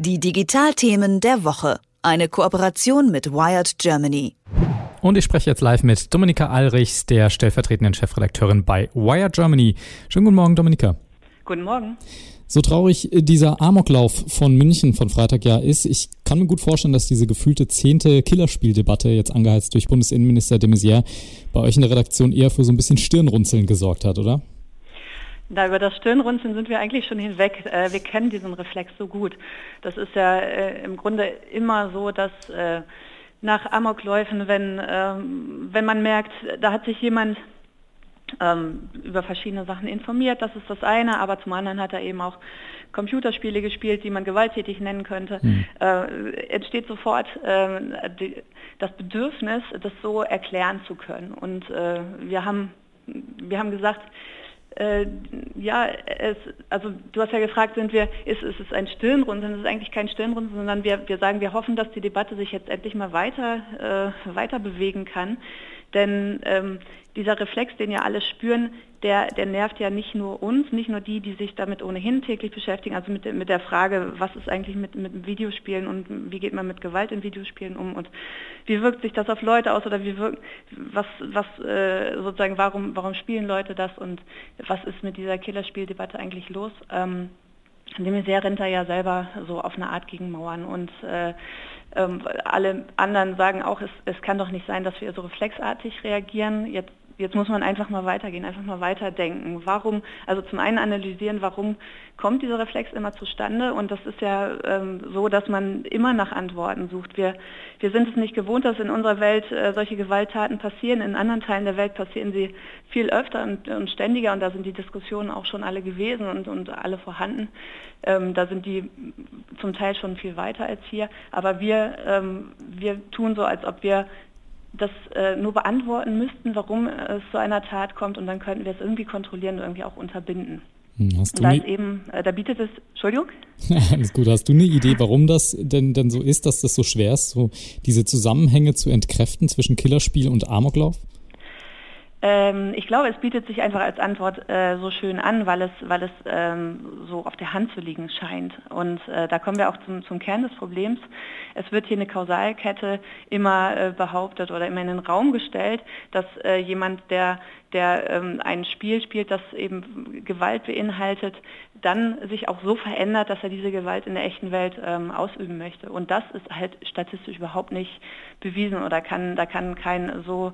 Die Digitalthemen der Woche. Eine Kooperation mit Wired Germany. Und ich spreche jetzt live mit Dominika Alrichs, der stellvertretenden Chefredakteurin bei Wired Germany. Schönen guten Morgen, Dominika. Guten Morgen. So traurig dieser Amoklauf von München von Freitag ja ist, ich kann mir gut vorstellen, dass diese gefühlte zehnte Killerspieldebatte, jetzt angeheizt durch Bundesinnenminister de Maizière, bei euch in der Redaktion eher für so ein bisschen Stirnrunzeln gesorgt hat, oder? Da über das Stirnrunzeln sind wir eigentlich schon hinweg. Äh, wir kennen diesen Reflex so gut. Das ist ja äh, im Grunde immer so, dass äh, nach Amokläufen, wenn, ähm, wenn man merkt, da hat sich jemand ähm, über verschiedene Sachen informiert, das ist das eine, aber zum anderen hat er eben auch Computerspiele gespielt, die man gewalttätig nennen könnte, mhm. entsteht sofort das Bedürfnis, das so erklären zu können. Und wir haben, wir haben gesagt, äh, ja, es, also du hast ja gefragt, sind wir, ist, ist es ein Stirnrunzeln? Es ist eigentlich kein Stirnrunzeln, sondern wir, wir sagen, wir hoffen, dass die Debatte sich jetzt endlich mal weiter, äh, weiter bewegen kann. Denn ähm, dieser Reflex, den ja alle spüren, der, der nervt ja nicht nur uns, nicht nur die, die sich damit ohnehin täglich beschäftigen, also mit, mit der Frage, was ist eigentlich mit, mit Videospielen und wie geht man mit Gewalt in Videospielen um und wie wirkt sich das auf Leute aus oder wie wirkt, was, was äh, sozusagen, warum, warum spielen Leute das und was ist mit dieser Killerspieldebatte eigentlich los? Ähm, de Maizière rennt da ja selber so auf eine Art gegen Mauern und äh, ähm, alle anderen sagen auch, es, es kann doch nicht sein, dass wir so reflexartig reagieren. Jetzt jetzt muss man einfach mal weitergehen, einfach mal weiterdenken. Warum, also zum einen analysieren, warum kommt dieser Reflex immer zustande und das ist ja ähm, so, dass man immer nach Antworten sucht. Wir, wir sind es nicht gewohnt, dass in unserer Welt äh, solche Gewalttaten passieren. In anderen Teilen der Welt passieren sie viel öfter und, und ständiger und da sind die Diskussionen auch schon alle gewesen und, und alle vorhanden. Ähm, da sind die zum Teil schon viel weiter als hier. Aber wir, ähm, wir tun so, als ob wir das äh, nur beantworten müssten, warum es zu einer Tat kommt und dann könnten wir es irgendwie kontrollieren und irgendwie auch unterbinden. Hm, hast du da, eben, äh, da bietet es, Entschuldigung? Alles gut. Hast du eine Idee, warum das denn, denn so ist, dass das so schwer ist, so diese Zusammenhänge zu entkräften zwischen Killerspiel und Amoklauf? Ähm, ich glaube, es bietet sich einfach als Antwort äh, so schön an, weil es, weil es ähm, so auf der Hand zu liegen scheint. Und äh, da kommen wir auch zum, zum Kern des Problems. Es wird hier eine Kausalkette immer äh, behauptet oder immer in den Raum gestellt, dass äh, jemand, der, der ähm, ein Spiel spielt, das eben Gewalt beinhaltet, dann sich auch so verändert, dass er diese Gewalt in der echten Welt ähm, ausüben möchte. Und das ist halt statistisch überhaupt nicht bewiesen oder kann, da kann kein so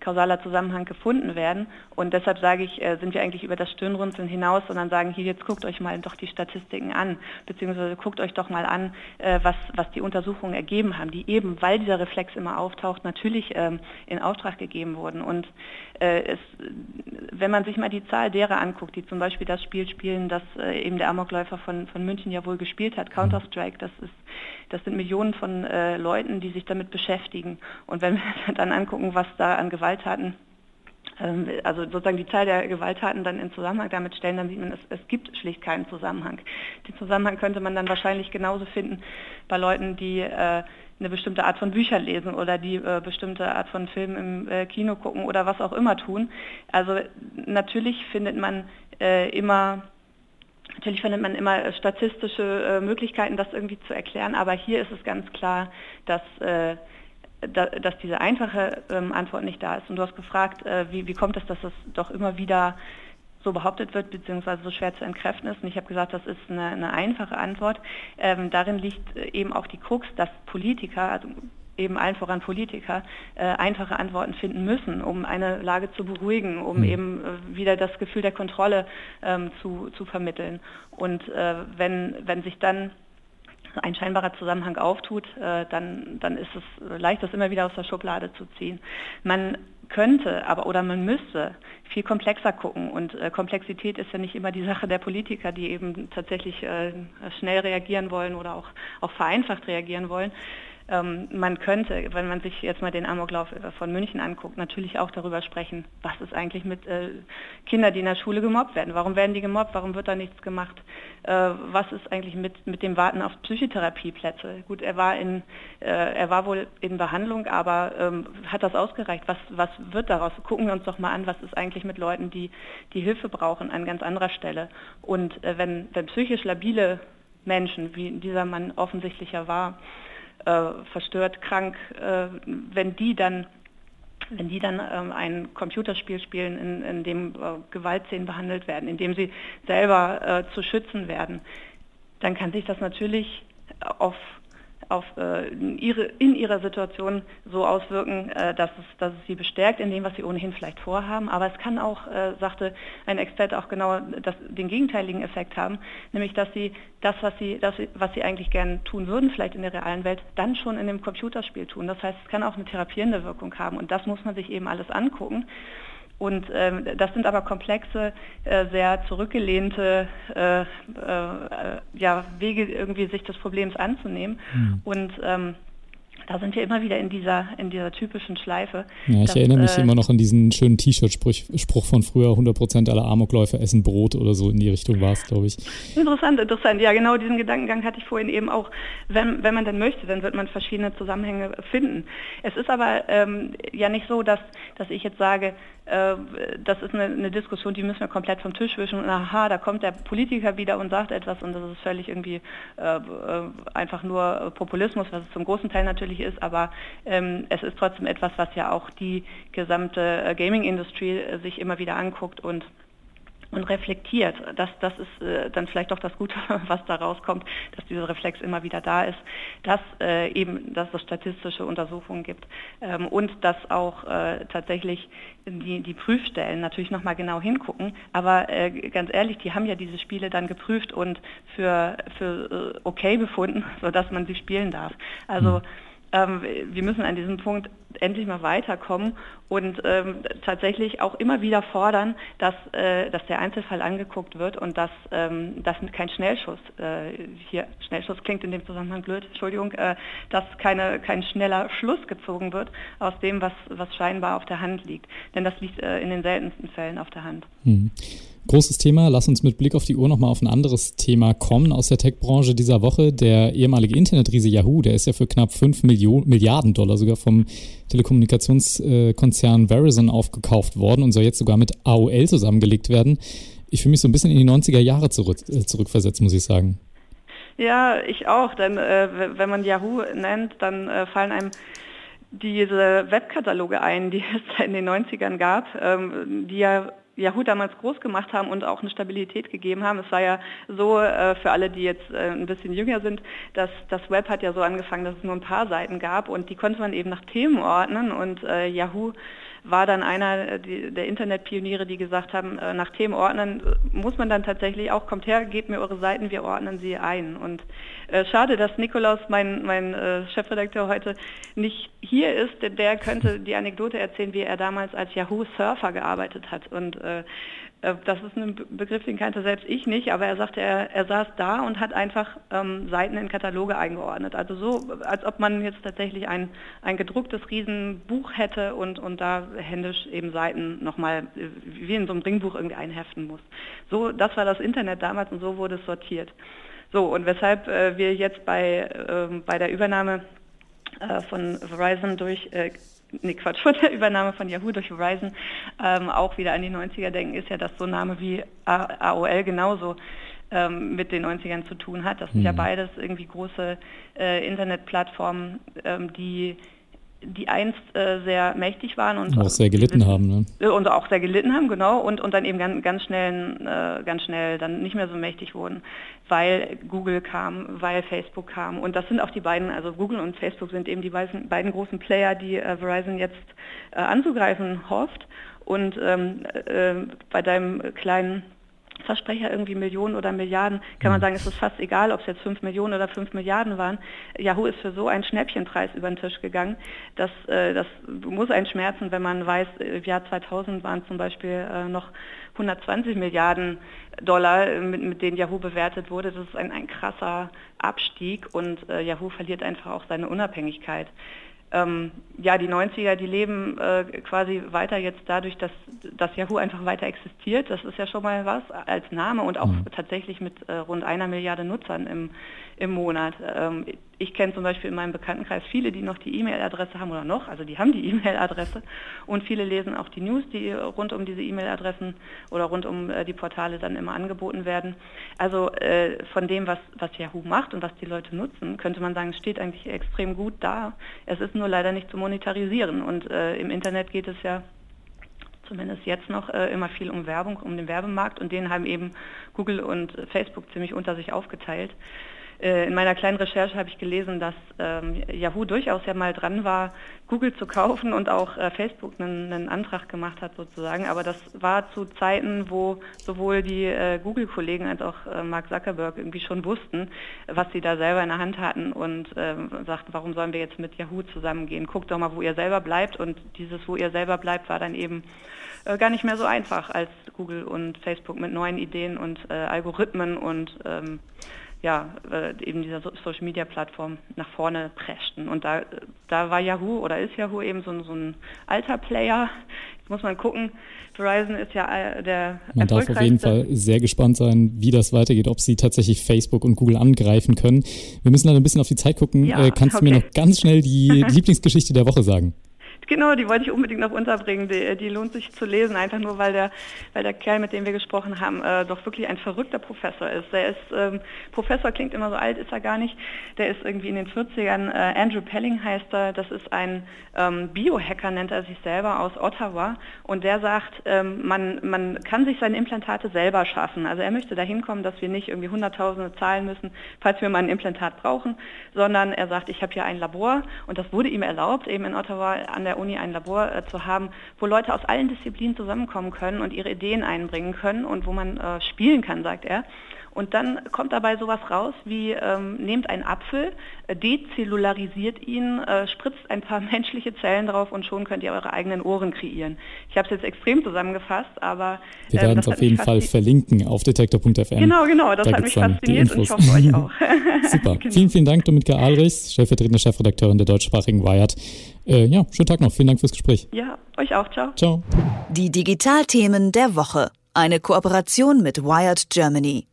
kausaler Zusammenhang gefunden werden. Und deshalb sage ich, äh, sind wir eigentlich über das Stirnrunzeln hinaus, sondern sagen, hier jetzt guckt euch mal doch die Statistiken an, beziehungsweise guckt euch doch mal an, äh, was, was die Untersuchungen ergeben haben, die eben, weil dieser Reflex immer auftaucht, natürlich ähm, in Auftrag gegeben wurden. Und äh, es, wenn man sich mal die Zahl derer anguckt, die zum Beispiel das Spiel spielen, das eben der Amokläufer von, von München ja wohl gespielt hat, Counter-Strike, das ist das sind Millionen von Leuten, die sich damit beschäftigen. Und wenn wir dann angucken, was da an Gewalttaten ähm, also sozusagen die Zahl der Gewalttaten dann in Zusammenhang damit stellen, dann sieht man, es, es, gibt schlicht keinen Zusammenhang. Den Zusammenhang könnte man dann wahrscheinlich genauso finden bei Leuten, die äh, eine bestimmte Art von Büchern lesen oder die äh, bestimmte Art von Filmen im äh, Kino gucken oder was auch immer tun. Also natürlich findet man immer Natürlich findet man immer statistische Möglichkeiten, das irgendwie zu erklären, aber hier ist es ganz klar, dass, da, dass diese einfache ähm, Antwort nicht da ist. Und du hast gefragt, äh, wie, wie kommt es, dass das doch immer wieder so behauptet wird, beziehungsweise so schwer zu entkräften ist. Und ich habe gesagt, das ist eine, eine einfache Antwort. Ähm, darin liegt äh, eben auch die Krux, dass Politiker, also eben allen voran Politiker, äh, einfache Antworten finden müssen, um eine Lage zu beruhigen, um mhm. eben äh, wieder das Gefühl der Kontrolle ähm, zu, zu vermitteln. Und äh, wenn, wenn sich dann ein scheinbarer Zusammenhang auftut, äh, dann, dann ist es leicht, das immer wieder aus der Schublade zu ziehen. Man könnte, aber oder man müsste viel komplexer gucken. Und äh, Komplexität ist ja nicht immer die Sache der Politiker, die eben tatsächlich äh, schnell reagieren wollen oder auch, auch vereinfacht reagieren wollen, ähm, man könnte, wenn man sich jetzt mal den Amoklauf äh, von München anguckt, natürlich auch darüber sprechen, was ist eigentlich mit äh, Kindern, die in der Schule gemobbt werden. Warum werden die gemobbt? Warum wird da nichts gemacht? Äh, was ist eigentlich mit, mit dem Warten auf Psychotherapieplätze? Gut, er war, in, äh, er war wohl in Behandlung, aber ähm, hat das ausgereicht? Was, was wird daraus? Gucken wir uns doch mal an, was ist eigentlich mit Leuten, die, die Hilfe brauchen an ganz anderer Stelle. Und äh, wenn, wenn psychisch labile Menschen, wie dieser Mann offensichtlicher war, verstört, krank, äh, wenn die dann wenn die dann ähm, ein Computerspiel spielen, in, in dem äh, Gewaltszenen behandelt werden, in dem sie selber äh, zu schützen werden, dann kann sich das natürlich auf auf, äh, ihre, in ihrer Situation so auswirken, äh, dass, es, dass es sie bestärkt in dem, was sie ohnehin vielleicht vorhaben. Aber es kann auch, äh, sagte ein Experte, auch genau das, den gegenteiligen Effekt haben, nämlich dass sie das, was sie, das, was sie eigentlich gern tun würden, vielleicht in der realen Welt, dann schon in dem Computerspiel tun. Das heißt, es kann auch eine therapierende Wirkung haben. Und das muss man sich eben alles angucken. Und ähm, das sind aber komplexe, äh, sehr zurückgelehnte äh, äh, ja, Wege, irgendwie sich des Problems anzunehmen. Mhm. Und ähm, da sind wir immer wieder in dieser, in dieser typischen Schleife. Ja, ich dass, erinnere mich äh, immer noch an diesen schönen T-Shirt-Spruch von früher, 100% aller Amokläufer essen Brot oder so, in die Richtung war es, glaube ich. Interessant, interessant. Ja, genau diesen Gedankengang hatte ich vorhin eben auch. Wenn, wenn man dann möchte, dann wird man verschiedene Zusammenhänge finden. Es ist aber ähm, ja nicht so, dass, dass ich jetzt sage, äh, das ist eine, eine, Diskussion, die müssen wir komplett vom Tisch wischen. Und aha, da kommt der Politiker wieder und sagt etwas und das ist völlig irgendwie äh, äh einfach nur Populismus, was es zum großen Teil natürlich ist, aber ähm, es ist trotzdem etwas, was ja auch die gesamte äh, Gaming-Industrie äh, sich immer wieder anguckt und und reflektiert. Das, das ist äh, dann vielleicht auch das Gute, was da rauskommt, dass dieser Reflex immer wieder da ist, dass äh, eben, dass es statistische Untersuchungen gibt ähm, und dass auch äh, tatsächlich die, die Prüfstellen natürlich nochmal genau hingucken. Aber äh, ganz ehrlich, die haben ja diese Spiele dann geprüft und für, für äh, okay befunden, sodass man sie spielen darf. Also mhm ähm, wir müssen an diesem Punkt endlich mal weiterkommen und ähm, tatsächlich auch immer wieder fordern, dass, äh, dass der Einzelfall angeguckt wird und dass, ähm, dass kein Schnellschuss, äh, hier Schnellschuss klingt in dem Zusammenhang blöd, Entschuldigung, äh, dass keine, kein schneller Schluss gezogen wird aus dem, was, was scheinbar auf der Hand liegt. Denn das liegt äh, in den seltensten Fällen auf der Hand. Mhm. Großes Thema. Lass uns mit Blick auf die Uhr nochmal auf ein anderes Thema kommen aus der Tech-Branche dieser Woche. Der ehemalige Internetriese Yahoo, der ist ja für knapp 5 Millionen, Milliarden Dollar sogar vom Telekommunikationskonzern Verizon aufgekauft worden und soll jetzt sogar mit AOL zusammengelegt werden. Ich fühle mich so ein bisschen in die 90er Jahre zurück, äh, zurückversetzt, muss ich sagen. Ja, ich auch, denn äh, wenn man Yahoo nennt, dann äh, fallen einem diese Webkataloge ein, die es in den 90ern gab, ähm, die ja Yahoo damals groß gemacht haben und auch eine Stabilität gegeben haben. Es war ja so äh, für alle, die jetzt äh, ein bisschen jünger sind, dass das Web hat ja so angefangen, dass es nur ein paar Seiten gab und die konnte man eben nach Themen ordnen und äh, Yahoo war dann einer die, der Internetpioniere, die gesagt haben, äh, nach Themen ordnen muss man dann tatsächlich auch, kommt her, gebt mir eure Seiten, wir ordnen sie ein. Und äh, schade, dass Nikolaus, mein, mein äh, Chefredakteur heute, nicht hier ist, denn der könnte die Anekdote erzählen, wie er damals als Yahoo-Surfer gearbeitet hat. Und äh, äh, das ist ein Begriff, den kannte selbst ich nicht, aber er sagte, er, er saß da und hat einfach ähm, Seiten in Kataloge eingeordnet. Also so, als ob man jetzt tatsächlich ein, ein gedrucktes Riesenbuch hätte und, und da händisch eben Seiten nochmal äh, wie in so einem Ringbuch irgendwie einheften muss. So, das war das Internet damals und so wurde es sortiert. So, und weshalb äh, wir jetzt bei, äh, bei der Übernahme äh, von Verizon durch äh, nee Quatsch, von der Übernahme von Yahoo durch Verizon ähm, auch wieder an die 90er denken, ist ja, dass so Name wie AOL genauso ähm, mit den 90ern zu tun hat. Das sind mhm. ja beides irgendwie große äh, Internetplattformen, ähm, die die einst äh, sehr mächtig waren und auch sehr gelitten haben, ne? Äh, und auch sehr gelitten haben, genau, und, und dann eben ganz, ganz schnell, äh, ganz schnell dann nicht mehr so mächtig wurden, weil Google kam, weil Facebook kam. Und das sind auch die beiden, also Google und Facebook sind eben die beiden, beiden großen Player, die äh, Verizon jetzt äh, anzugreifen hofft. Und ähm, äh, bei deinem kleinen Versprecher irgendwie Millionen oder Milliarden, kann man mhm. sagen, es ist fast egal, ob es jetzt fünf Millionen oder fünf Milliarden waren. Yahoo ist für so einen Schnäppchenpreis über den Tisch gegangen. Das, äh, das muss einen schmerzen, wenn man weiß, im Jahr 2000 waren zum Beispiel äh, noch 120 Milliarden Dollar, äh, mit, mit denen Yahoo bewertet wurde. Das ist ein, ein krasser Abstieg und äh, Yahoo verliert einfach auch seine Unabhängigkeit ähm, ja, die 90er, die leben äh, quasi weiter jetzt dadurch, dass, dass Yahoo einfach weiter existiert. Das ist ja schon mal was als Name und auch mhm. tatsächlich mit äh, rund einer Milliarde Nutzern im, im Monat. Ähm, ich kenne zum Beispiel in meinem Bekanntenkreis viele, die noch die E-Mail-Adresse haben oder noch, also die haben die E-Mail-Adresse und viele lesen auch die News, die rund um diese E-Mail-Adressen oder rund um äh, die Portale dann immer angeboten werden. Also äh, von dem, was, was Yahoo macht und was die Leute nutzen, könnte man sagen, steht eigentlich extrem gut da. Es ist nur leider nicht zu monetarisieren und äh, im Internet geht es ja zumindest jetzt noch äh, immer viel um Werbung, um den Werbemarkt und den haben eben Google und Facebook ziemlich unter sich aufgeteilt. Äh, in meiner kleinen Recherche habe ich gelesen, dass ähm, Yahoo durchaus ja mal dran war, Google zu kaufen und auch äh, Facebook einen, einen, Antrag gemacht hat sozusagen. Aber das war zu Zeiten, wo sowohl die äh, Google-Kollegen als auch Mark Zuckerberg irgendwie schon wussten, was sie da selber in der Hand hatten und ähm, sagten, warum sollen wir jetzt mit Yahoo zusammengehen? Guckt doch mal, wo ihr selber bleibt. Und dieses, wo ihr selber bleibt, war dann eben gar nicht mehr so einfach, als Google und Facebook mit neuen Ideen und Algorithmen und ähm, ja, äh, eben dieser Social Media Plattform nach vorne preschten. Und da, da war Yahoo oder ist Yahoo eben so, so ein alter Player. Jetzt muss man gucken. Verizon ist ja äh, der Man darf auf jeden Fall sehr gespannt sein, wie das weitergeht, ob sie tatsächlich Facebook und Google angreifen können. Wir müssen dann ein bisschen auf die Zeit gucken. Ja, äh, kannst okay. du mir noch ganz schnell die Lieblingsgeschichte der Woche sagen? Genau, die wollte ich unbedingt noch unterbringen. Die, die, lohnt sich zu lesen, einfach nur, weil der, weil der Kerl, mit dem wir gesprochen haben, äh, doch wirklich ein verrückter Professor ist. Der ist, ähm, Professor klingt immer so alt, ist er gar nicht. Der ist irgendwie in den 40ern, äh, Andrew Pelling heißt er, das ist ein ähm, Biohacker, nennt er sich selber, aus Ottawa. Und der sagt, ähm, man, man kann sich seine Implantate selber schaffen. Also er möchte dahin kommen, dass wir nicht irgendwie Hunderttausende zahlen müssen, falls wir mal ein Implantat brauchen, sondern er sagt, ich habe hier ein Labor und das wurde ihm erlaubt, eben in Ottawa an der Uni ein Labor äh, zu haben, wo Leute aus allen Disziplinen zusammenkommen können und ihre Ideen einbringen können und wo man äh, spielen kann, sagt er. Und dann kommt dabei sowas raus wie, ähm, nehmt einen Apfel, äh, dezellularisiert ihn, äh, spritzt ein paar menschliche Zellen drauf und schon könnt ihr eure eigenen Ohren kreieren. Ich habe es jetzt extrem zusammengefasst, aber... Wir werden es auf jeden Fall verlinken auf detektor.fm. Genau, genau, das da hat mich fasziniert und ich hoffe euch auch. Super, genau. vielen, vielen Dank, Dominika Alrichs, stellvertretende Chefredakteurin der deutschsprachigen Wired. Äh, ja, schönen Tag noch, vielen Dank fürs Gespräch. Ja, euch auch, ciao. Ciao. Die Digitalthemen der Woche. Eine Kooperation mit Wired Germany.